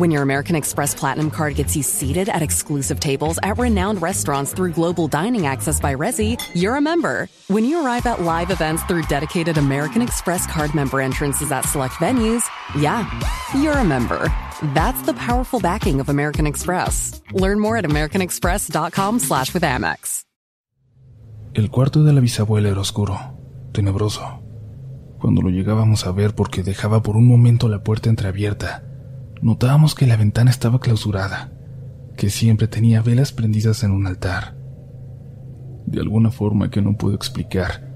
When your American Express Platinum Card gets you seated at exclusive tables at renowned restaurants through global dining access by Resi, you're a member. When you arrive at live events through dedicated American Express card member entrances at select venues, yeah, you're a member. That's the powerful backing of American Express. Learn more at americanexpress.com slash with Amex. El cuarto de la bisabuela era oscuro, tenebroso. Cuando lo llegábamos a ver porque dejaba por un momento la puerta entreabierta, notábamos que la ventana estaba clausurada, que siempre tenía velas prendidas en un altar. De alguna forma que no puedo explicar,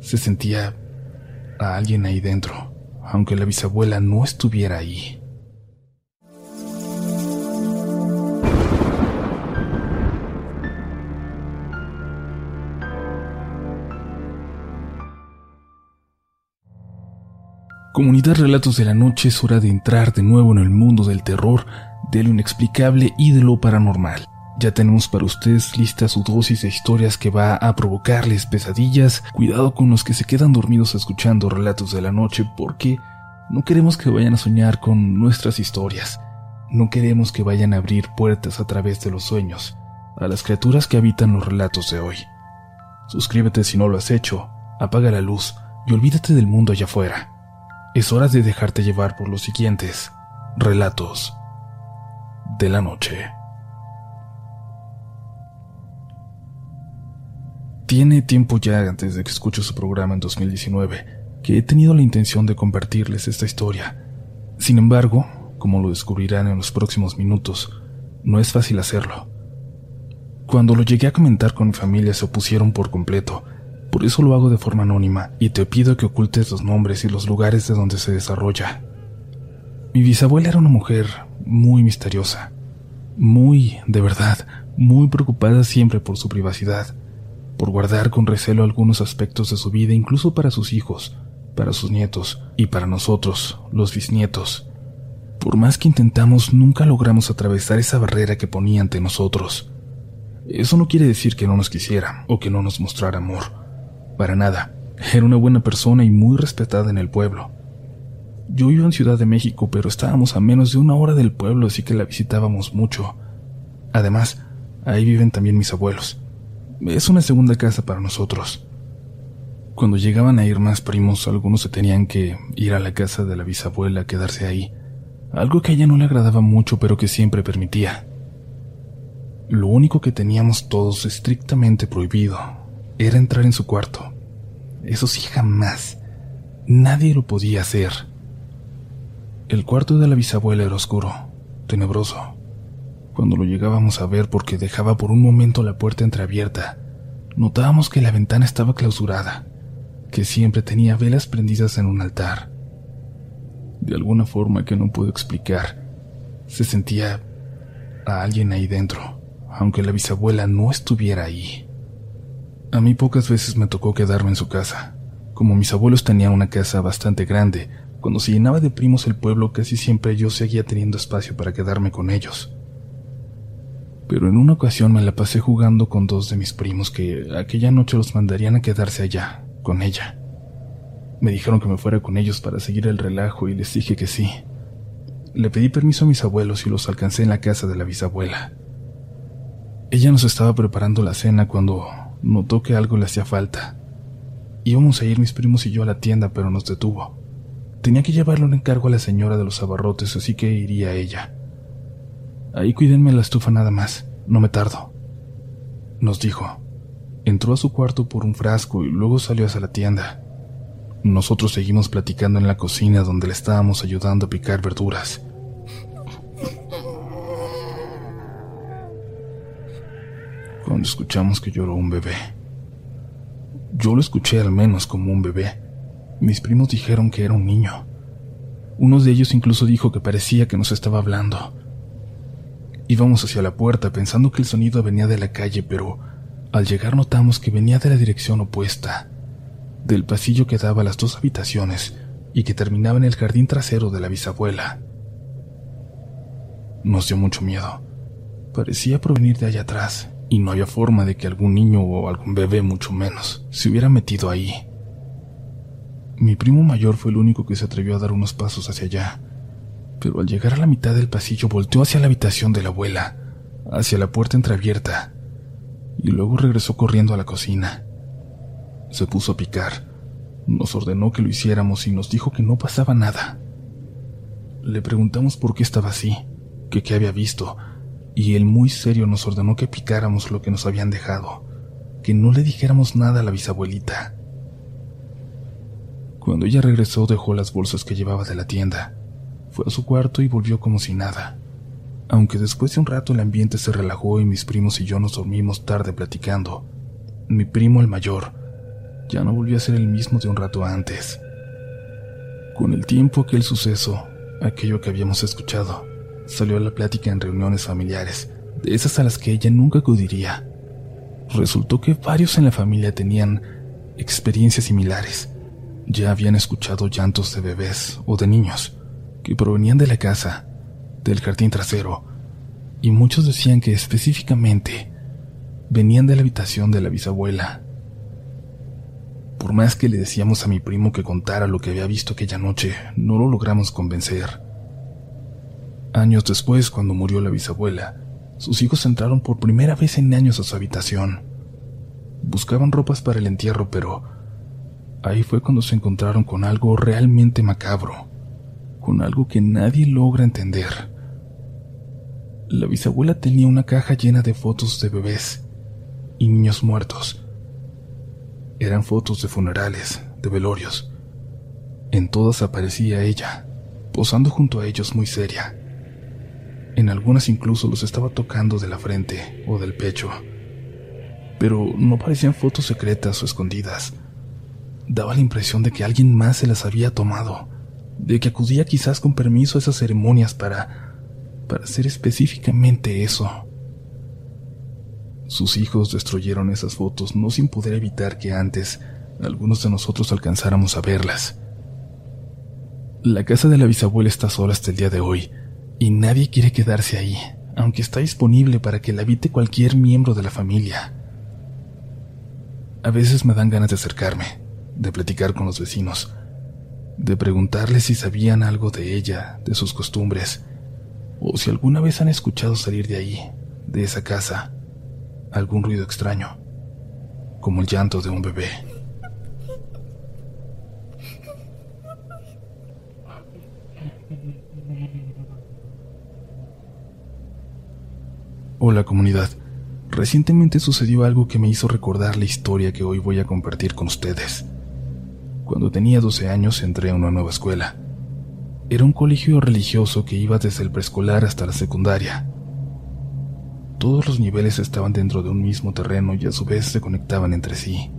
se sentía a alguien ahí dentro, aunque la bisabuela no estuviera ahí. Comunidad Relatos de la Noche es hora de entrar de nuevo en el mundo del terror, de lo inexplicable y de lo paranormal. Ya tenemos para ustedes lista su dosis de historias que va a provocarles pesadillas. Cuidado con los que se quedan dormidos escuchando Relatos de la Noche porque no queremos que vayan a soñar con nuestras historias. No queremos que vayan a abrir puertas a través de los sueños a las criaturas que habitan los relatos de hoy. Suscríbete si no lo has hecho, apaga la luz y olvídate del mundo allá afuera. Es hora de dejarte llevar por los siguientes relatos de la noche. Tiene tiempo ya antes de que escucho su programa en 2019 que he tenido la intención de compartirles esta historia. Sin embargo, como lo descubrirán en los próximos minutos, no es fácil hacerlo. Cuando lo llegué a comentar con mi familia se opusieron por completo, por eso lo hago de forma anónima y te pido que ocultes los nombres y los lugares de donde se desarrolla. Mi bisabuela era una mujer muy misteriosa, muy, de verdad, muy preocupada siempre por su privacidad, por guardar con recelo algunos aspectos de su vida incluso para sus hijos, para sus nietos y para nosotros, los bisnietos. Por más que intentamos, nunca logramos atravesar esa barrera que ponía ante nosotros. Eso no quiere decir que no nos quisiera o que no nos mostrara amor para nada. Era una buena persona y muy respetada en el pueblo. Yo vivo en Ciudad de México, pero estábamos a menos de una hora del pueblo, así que la visitábamos mucho. Además, ahí viven también mis abuelos. Es una segunda casa para nosotros. Cuando llegaban a ir más primos, algunos se tenían que ir a la casa de la bisabuela a quedarse ahí, algo que a ella no le agradaba mucho, pero que siempre permitía. Lo único que teníamos todos estrictamente prohibido era entrar en su cuarto. Eso sí, jamás. Nadie lo podía hacer. El cuarto de la bisabuela era oscuro, tenebroso. Cuando lo llegábamos a ver porque dejaba por un momento la puerta entreabierta, notábamos que la ventana estaba clausurada, que siempre tenía velas prendidas en un altar. De alguna forma que no puedo explicar, se sentía a alguien ahí dentro, aunque la bisabuela no estuviera ahí. A mí pocas veces me tocó quedarme en su casa. Como mis abuelos tenían una casa bastante grande, cuando se llenaba de primos el pueblo casi siempre yo seguía teniendo espacio para quedarme con ellos. Pero en una ocasión me la pasé jugando con dos de mis primos que aquella noche los mandarían a quedarse allá, con ella. Me dijeron que me fuera con ellos para seguir el relajo y les dije que sí. Le pedí permiso a mis abuelos y los alcancé en la casa de la bisabuela. Ella nos estaba preparando la cena cuando notó que algo le hacía falta. Íbamos a ir mis primos y yo a la tienda, pero nos detuvo. Tenía que llevarle un encargo a la señora de los abarrotes, así que iría ella. Ahí cuídenme la estufa nada más, no me tardo. Nos dijo. Entró a su cuarto por un frasco y luego salió hacia la tienda. Nosotros seguimos platicando en la cocina donde le estábamos ayudando a picar verduras. Cuando escuchamos que lloró un bebé. Yo lo escuché al menos como un bebé. Mis primos dijeron que era un niño. Uno de ellos incluso dijo que parecía que nos estaba hablando. Íbamos hacia la puerta pensando que el sonido venía de la calle, pero al llegar notamos que venía de la dirección opuesta, del pasillo que daba a las dos habitaciones y que terminaba en el jardín trasero de la bisabuela. Nos dio mucho miedo. Parecía provenir de allá atrás y no había forma de que algún niño o algún bebé, mucho menos, se hubiera metido ahí. Mi primo mayor fue el único que se atrevió a dar unos pasos hacia allá, pero al llegar a la mitad del pasillo volteó hacia la habitación de la abuela, hacia la puerta entreabierta, y luego regresó corriendo a la cocina. Se puso a picar, nos ordenó que lo hiciéramos y nos dijo que no pasaba nada. Le preguntamos por qué estaba así, que qué había visto, y él muy serio nos ordenó que picáramos lo que nos habían dejado, que no le dijéramos nada a la bisabuelita. Cuando ella regresó dejó las bolsas que llevaba de la tienda, fue a su cuarto y volvió como si nada. Aunque después de un rato el ambiente se relajó y mis primos y yo nos dormimos tarde platicando, mi primo el mayor ya no volvió a ser el mismo de un rato antes. Con el tiempo aquel suceso, aquello que habíamos escuchado, salió a la plática en reuniones familiares, de esas a las que ella nunca acudiría. Resultó que varios en la familia tenían experiencias similares. Ya habían escuchado llantos de bebés o de niños que provenían de la casa, del jardín trasero, y muchos decían que específicamente venían de la habitación de la bisabuela. Por más que le decíamos a mi primo que contara lo que había visto aquella noche, no lo logramos convencer. Años después, cuando murió la bisabuela, sus hijos entraron por primera vez en años a su habitación. Buscaban ropas para el entierro, pero ahí fue cuando se encontraron con algo realmente macabro, con algo que nadie logra entender. La bisabuela tenía una caja llena de fotos de bebés y niños muertos eran fotos de funerales, de velorios. En todas aparecía ella, posando junto a ellos muy seria. En algunas incluso los estaba tocando de la frente o del pecho. Pero no parecían fotos secretas o escondidas. Daba la impresión de que alguien más se las había tomado, de que acudía quizás con permiso a esas ceremonias para... para hacer específicamente eso. Sus hijos destruyeron esas fotos no sin poder evitar que antes algunos de nosotros alcanzáramos a verlas. La casa de la bisabuela está sola hasta el día de hoy y nadie quiere quedarse ahí, aunque está disponible para que la habite cualquier miembro de la familia. A veces me dan ganas de acercarme, de platicar con los vecinos, de preguntarles si sabían algo de ella, de sus costumbres, o si alguna vez han escuchado salir de ahí, de esa casa algún ruido extraño, como el llanto de un bebé. Hola comunidad, recientemente sucedió algo que me hizo recordar la historia que hoy voy a compartir con ustedes. Cuando tenía 12 años entré a una nueva escuela. Era un colegio religioso que iba desde el preescolar hasta la secundaria. Todos los niveles estaban dentro de un mismo terreno y a su vez se conectaban entre sí.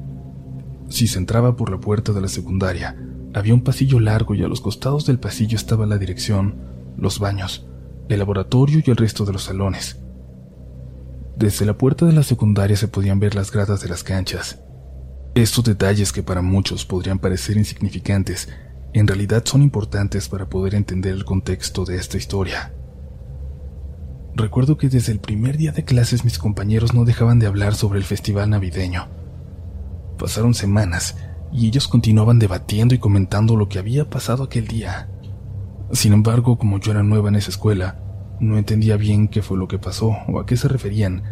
Si se entraba por la puerta de la secundaria, había un pasillo largo y a los costados del pasillo estaba la dirección, los baños, el laboratorio y el resto de los salones. Desde la puerta de la secundaria se podían ver las gradas de las canchas. Estos detalles que para muchos podrían parecer insignificantes, en realidad son importantes para poder entender el contexto de esta historia. Recuerdo que desde el primer día de clases mis compañeros no dejaban de hablar sobre el festival navideño. Pasaron semanas y ellos continuaban debatiendo y comentando lo que había pasado aquel día. Sin embargo, como yo era nueva en esa escuela, no entendía bien qué fue lo que pasó o a qué se referían,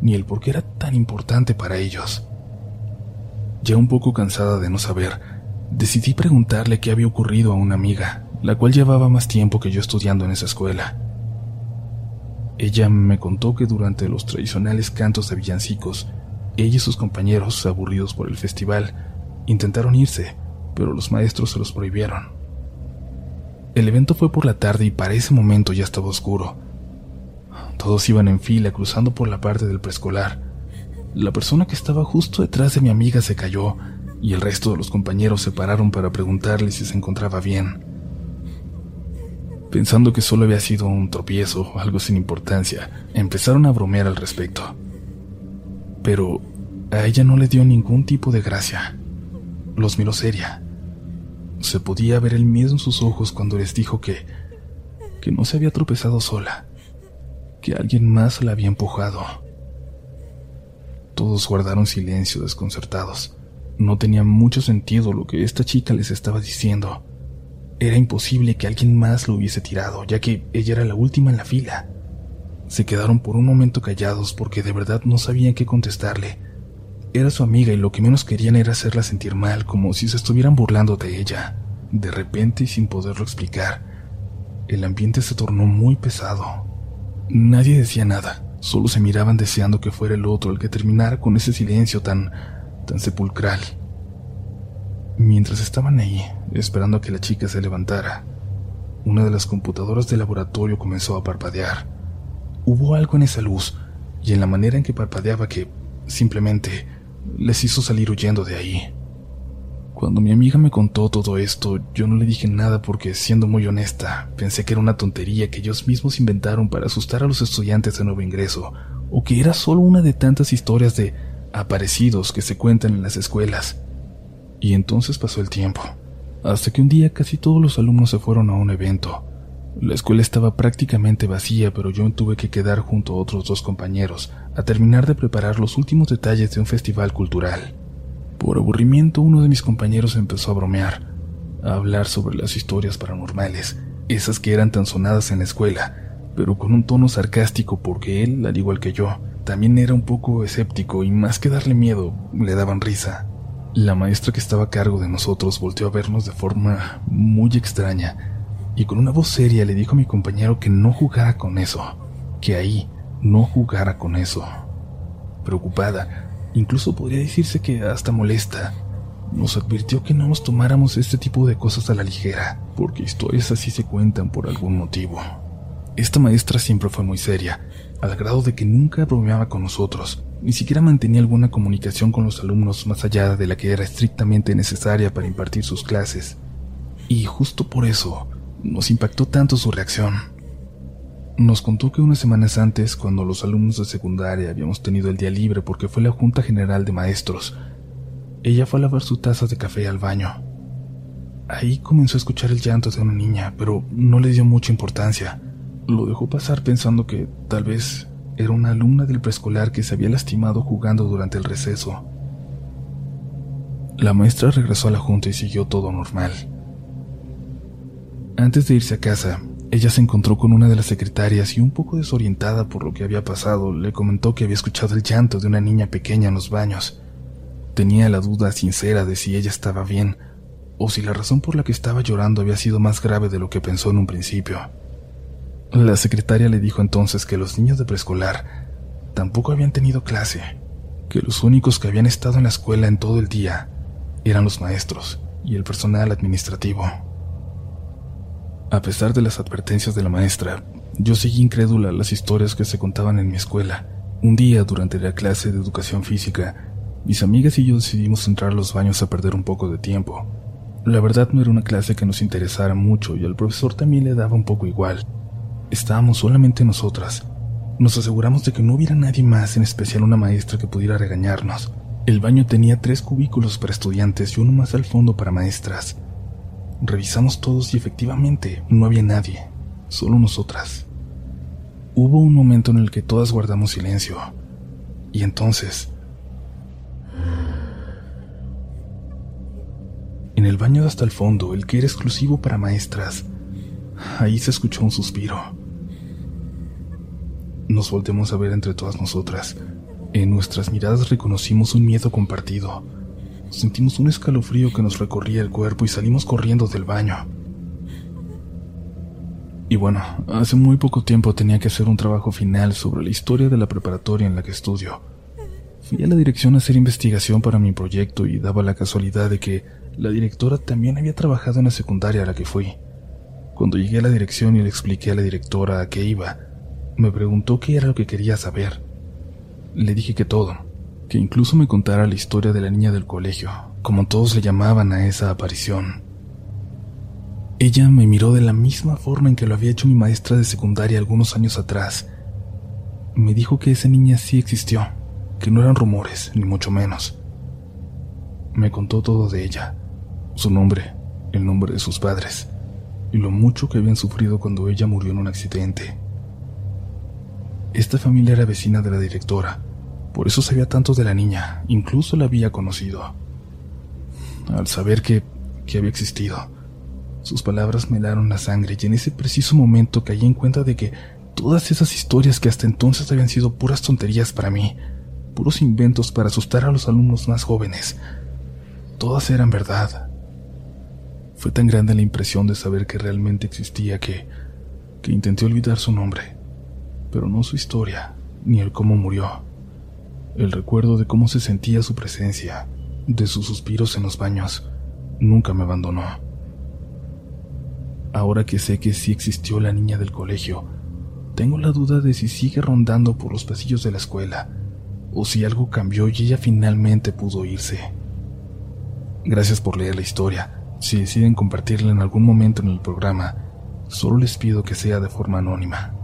ni el por qué era tan importante para ellos. Ya un poco cansada de no saber, decidí preguntarle qué había ocurrido a una amiga, la cual llevaba más tiempo que yo estudiando en esa escuela. Ella me contó que durante los tradicionales cantos de villancicos, ella y sus compañeros, aburridos por el festival, intentaron irse, pero los maestros se los prohibieron. El evento fue por la tarde y para ese momento ya estaba oscuro. Todos iban en fila cruzando por la parte del preescolar. La persona que estaba justo detrás de mi amiga se cayó y el resto de los compañeros se pararon para preguntarle si se encontraba bien pensando que solo había sido un tropiezo o algo sin importancia, empezaron a bromear al respecto. Pero a ella no le dio ningún tipo de gracia. Los miró seria. Se podía ver el miedo en sus ojos cuando les dijo que que no se había tropezado sola, que alguien más la había empujado. Todos guardaron silencio desconcertados. No tenía mucho sentido lo que esta chica les estaba diciendo. Era imposible que alguien más lo hubiese tirado, ya que ella era la última en la fila. Se quedaron por un momento callados porque de verdad no sabían qué contestarle. Era su amiga y lo que menos querían era hacerla sentir mal, como si se estuvieran burlando de ella. De repente y sin poderlo explicar, el ambiente se tornó muy pesado. Nadie decía nada, solo se miraban deseando que fuera el otro el que terminara con ese silencio tan, tan sepulcral. Mientras estaban ahí, esperando a que la chica se levantara, una de las computadoras del laboratorio comenzó a parpadear. Hubo algo en esa luz y en la manera en que parpadeaba que simplemente les hizo salir huyendo de ahí. Cuando mi amiga me contó todo esto, yo no le dije nada porque, siendo muy honesta, pensé que era una tontería que ellos mismos inventaron para asustar a los estudiantes de nuevo ingreso, o que era solo una de tantas historias de aparecidos que se cuentan en las escuelas. Y entonces pasó el tiempo, hasta que un día casi todos los alumnos se fueron a un evento. La escuela estaba prácticamente vacía, pero yo tuve que quedar junto a otros dos compañeros a terminar de preparar los últimos detalles de un festival cultural. Por aburrimiento, uno de mis compañeros empezó a bromear, a hablar sobre las historias paranormales, esas que eran tan sonadas en la escuela, pero con un tono sarcástico porque él, al igual que yo, también era un poco escéptico y más que darle miedo, le daban risa. La maestra que estaba a cargo de nosotros volteó a vernos de forma muy extraña y con una voz seria le dijo a mi compañero que no jugara con eso, que ahí no jugara con eso. Preocupada, incluso podría decirse que hasta molesta, nos advirtió que no nos tomáramos este tipo de cosas a la ligera, porque historias así se cuentan por algún motivo. Esta maestra siempre fue muy seria, al grado de que nunca bromeaba con nosotros, ni siquiera mantenía alguna comunicación con los alumnos más allá de la que era estrictamente necesaria para impartir sus clases. Y justo por eso, nos impactó tanto su reacción. Nos contó que unas semanas antes, cuando los alumnos de secundaria habíamos tenido el día libre porque fue la Junta General de Maestros, ella fue a lavar su taza de café al baño. Ahí comenzó a escuchar el llanto de una niña, pero no le dio mucha importancia. Lo dejó pasar pensando que tal vez era una alumna del preescolar que se había lastimado jugando durante el receso. La maestra regresó a la junta y siguió todo normal. Antes de irse a casa, ella se encontró con una de las secretarias y un poco desorientada por lo que había pasado, le comentó que había escuchado el llanto de una niña pequeña en los baños. Tenía la duda sincera de si ella estaba bien o si la razón por la que estaba llorando había sido más grave de lo que pensó en un principio. La secretaria le dijo entonces que los niños de preescolar tampoco habían tenido clase, que los únicos que habían estado en la escuela en todo el día eran los maestros y el personal administrativo. A pesar de las advertencias de la maestra, yo seguí incrédula las historias que se contaban en mi escuela. Un día, durante la clase de educación física, mis amigas y yo decidimos entrar a los baños a perder un poco de tiempo. La verdad no era una clase que nos interesara mucho y al profesor también le daba un poco igual. Estábamos solamente nosotras. Nos aseguramos de que no hubiera nadie más, en especial una maestra que pudiera regañarnos. El baño tenía tres cubículos para estudiantes y uno más al fondo para maestras. Revisamos todos y efectivamente no había nadie, solo nosotras. Hubo un momento en el que todas guardamos silencio. Y entonces... En el baño de hasta el fondo, el que era exclusivo para maestras, ahí se escuchó un suspiro. Nos volteamos a ver entre todas nosotras. En nuestras miradas reconocimos un miedo compartido sentimos un escalofrío que nos recorría el cuerpo y salimos corriendo del baño. Y bueno, hace muy poco tiempo tenía que hacer un trabajo final sobre la historia de la preparatoria en la que estudio. Fui a la dirección a hacer investigación para mi proyecto y daba la casualidad de que la directora también había trabajado en la secundaria a la que fui. Cuando llegué a la dirección y le expliqué a la directora a qué iba, me preguntó qué era lo que quería saber. Le dije que todo, que incluso me contara la historia de la niña del colegio, como todos le llamaban a esa aparición. Ella me miró de la misma forma en que lo había hecho mi maestra de secundaria algunos años atrás. Me dijo que esa niña sí existió, que no eran rumores, ni mucho menos. Me contó todo de ella, su nombre, el nombre de sus padres, y lo mucho que habían sufrido cuando ella murió en un accidente. Esta familia era vecina de la directora, Por eso sabía tanto de la niña, incluso la había conocido. Al saber que, que había existido, sus palabras me helaron la sangre y en ese preciso momento caí en cuenta de que todas esas historias que hasta entonces habían sido puras tonterías para mí, puros inventos para asustar a los alumnos más jóvenes, todas eran verdad. Fue tan grande la impresión de saber que realmente existía que, que intenté olvidar su nombre, pero no su historia, ni el cómo murió. El recuerdo de cómo se sentía su presencia, de sus suspiros en los baños, nunca me abandonó. Ahora que sé que sí existió la niña del colegio, tengo la duda de si sigue rondando por los pasillos de la escuela, o si algo cambió y ella finalmente pudo irse. Gracias por leer la historia. Si deciden compartirla en algún momento en el programa, solo les pido que sea de forma anónima.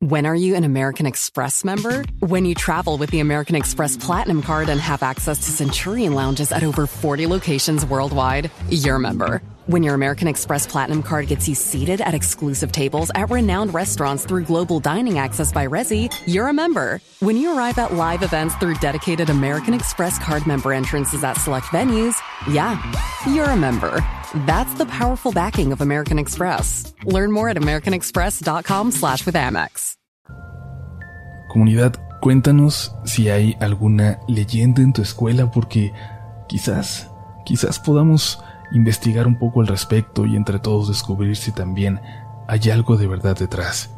When are you an American Express member? When you travel with the American Express Platinum Card and have access to Centurion lounges at over 40 locations worldwide, you're a member. When your American Express Platinum Card gets you seated at exclusive tables at renowned restaurants through global dining access by Resi, you're a member. When you arrive at live events through dedicated American Express Card member entrances at select venues, yeah, you're a member. That's the powerful backing of American Express. Learn more at americanexpress.com slash with Amex. Comunidad, cuéntanos si hay alguna leyenda en tu escuela porque quizás, quizás podamos investigar un poco al respecto y entre todos descubrir si también hay algo de verdad detrás.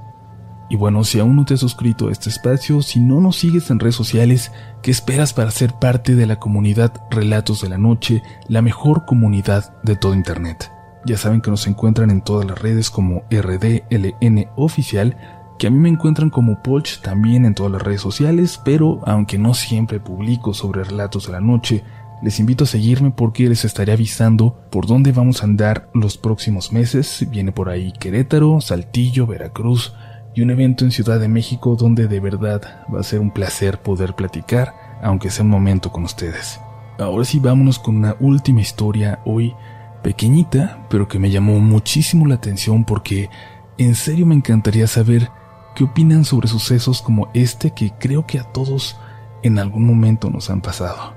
Y bueno, si aún no te has suscrito a este espacio, si no nos sigues en redes sociales, ¿qué esperas para ser parte de la comunidad Relatos de la Noche, la mejor comunidad de todo Internet? Ya saben que nos encuentran en todas las redes como RDLN Oficial, que a mí me encuentran como Polch también en todas las redes sociales, pero aunque no siempre publico sobre Relatos de la Noche, les invito a seguirme porque les estaré avisando por dónde vamos a andar los próximos meses. Viene por ahí Querétaro, Saltillo, Veracruz, y un evento en Ciudad de México donde de verdad va a ser un placer poder platicar, aunque sea un momento con ustedes. Ahora sí vámonos con una última historia hoy, pequeñita, pero que me llamó muchísimo la atención porque en serio me encantaría saber qué opinan sobre sucesos como este que creo que a todos en algún momento nos han pasado.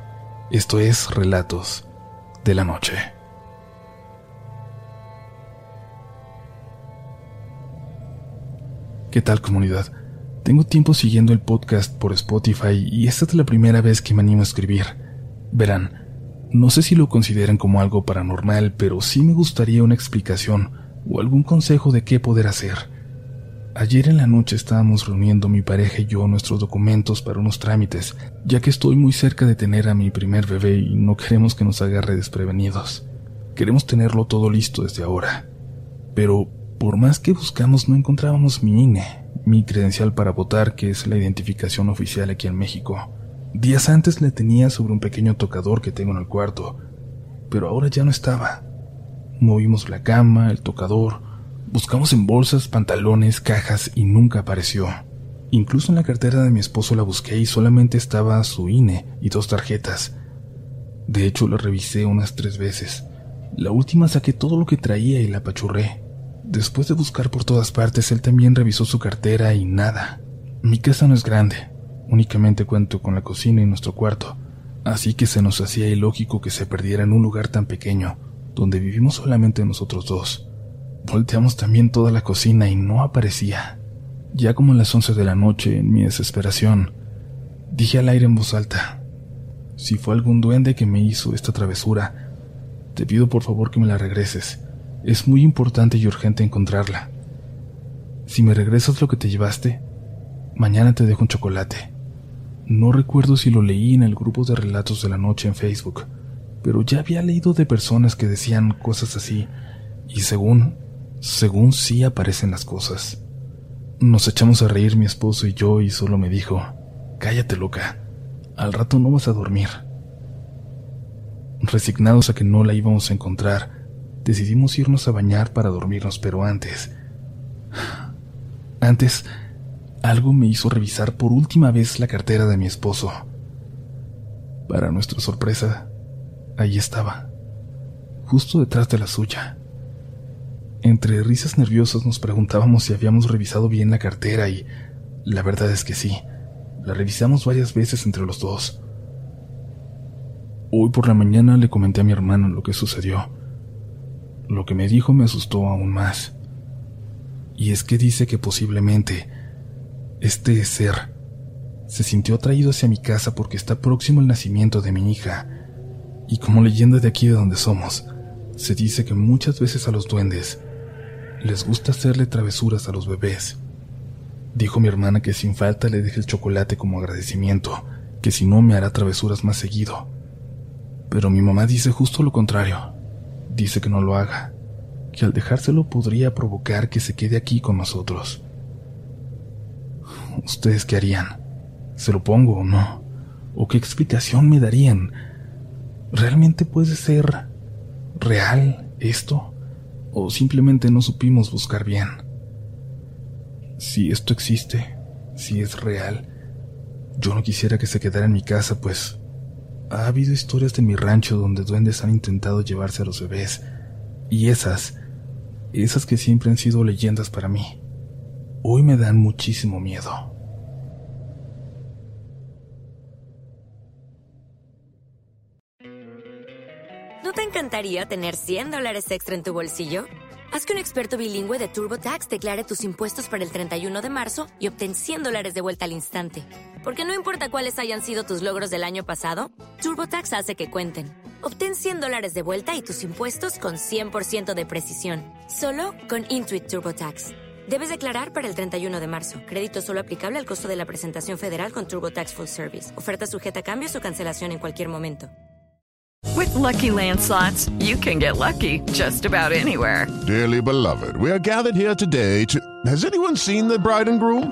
Esto es Relatos de la Noche. ¿Qué tal comunidad? Tengo tiempo siguiendo el podcast por Spotify y esta es la primera vez que me animo a escribir. Verán, no sé si lo consideran como algo paranormal, pero sí me gustaría una explicación o algún consejo de qué poder hacer. Ayer en la noche estábamos reuniendo mi pareja y yo nuestros documentos para unos trámites, ya que estoy muy cerca de tener a mi primer bebé y no queremos que nos agarre desprevenidos. Queremos tenerlo todo listo desde ahora. Pero por más que buscamos no encontrábamos mi INE, mi credencial para votar, que es la identificación oficial aquí en México. Días antes la tenía sobre un pequeño tocador que tengo en el cuarto, pero ahora ya no estaba. Movimos la cama, el tocador, buscamos en bolsas, pantalones, cajas y nunca apareció. Incluso en la cartera de mi esposo la busqué y solamente estaba su INE y dos tarjetas. De hecho, la revisé unas tres veces. La última saqué todo lo que traía y la apachurré. Después de buscar por todas partes, él también revisó su cartera y nada. Mi casa no es grande, únicamente cuento con la cocina y nuestro cuarto, así que se nos hacía ilógico que se perdiera en un lugar tan pequeño, donde vivimos solamente nosotros dos. Volteamos también toda la cocina y no aparecía. Ya como a las once de la noche, en mi desesperación, dije al aire en voz alta, si fue algún duende que me hizo esta travesura, te pido por favor que me la regreses. Es muy importante y urgente encontrarla. Si me regresas lo que te llevaste, mañana te dejo un chocolate. No recuerdo si lo leí en el grupo de relatos de la noche en Facebook, pero ya había leído de personas que decían cosas así, y según, según sí aparecen las cosas. Nos echamos a reír mi esposo y yo y solo me dijo, cállate loca, al rato no vas a dormir. Resignados a que no la íbamos a encontrar, decidimos irnos a bañar para dormirnos, pero antes... Antes, algo me hizo revisar por última vez la cartera de mi esposo. Para nuestra sorpresa, ahí estaba, justo detrás de la suya. Entre risas nerviosas nos preguntábamos si habíamos revisado bien la cartera y la verdad es que sí, la revisamos varias veces entre los dos. Hoy por la mañana le comenté a mi hermano lo que sucedió. Lo que me dijo me asustó aún más. Y es que dice que posiblemente este ser se sintió atraído hacia mi casa porque está próximo el nacimiento de mi hija. Y como leyenda de aquí de donde somos, se dice que muchas veces a los duendes les gusta hacerle travesuras a los bebés. Dijo mi hermana que sin falta le deje el chocolate como agradecimiento, que si no me hará travesuras más seguido. Pero mi mamá dice justo lo contrario. Dice que no lo haga, que al dejárselo podría provocar que se quede aquí con nosotros. ¿Ustedes qué harían? ¿Se lo pongo o no? ¿O qué explicación me darían? ¿Realmente puede ser real esto? ¿O simplemente no supimos buscar bien? Si esto existe, si es real, yo no quisiera que se quedara en mi casa, pues ha habido historias de mi rancho donde duendes han intentado llevarse a los bebés, y esas, esas que siempre han sido leyendas para mí, hoy me dan muchísimo miedo. ¿No te encantaría tener 100 dólares extra en tu bolsillo? Haz que un experto bilingüe de TurboTax declare tus impuestos para el 31 de marzo y obtén 100 dólares de vuelta al instante. Porque no importa cuáles hayan sido tus logros del año pasado, TurboTax hace que cuenten. Obtén 100 dólares de vuelta y tus impuestos con 100% de precisión, solo con Intuit TurboTax. Debes declarar para el 31 de marzo. Crédito solo aplicable al costo de la presentación federal con TurboTax Full Service. Oferta sujeta a cambios o cancelación en cualquier momento. With lucky landslots, you can get lucky just about anywhere. Dearly beloved, we are gathered here today to. Has anyone seen the bride and groom?